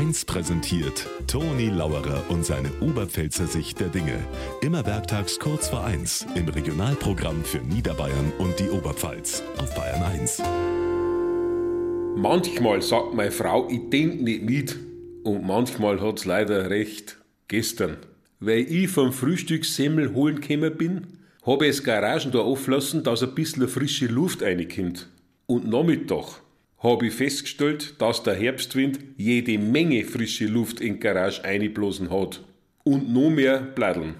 1 präsentiert Toni Lauerer und seine Oberpfälzer Sicht der Dinge. Immer werktags kurz vor 1 im Regionalprogramm für Niederbayern und die Oberpfalz auf Bayern 1. Manchmal sagt meine Frau, ich denk nicht mit. Und manchmal hat's leider recht. Gestern. Weil ich vom Frühstückssemmel holen gekommen bin, habe ich das Garagentor auflassen, dass ein bisschen frische Luft reinkommt. Und Nachmittag habe ich festgestellt, dass der Herbstwind jede Menge frische Luft in die Garage einblasen hat. Und noch mehr Bladeln.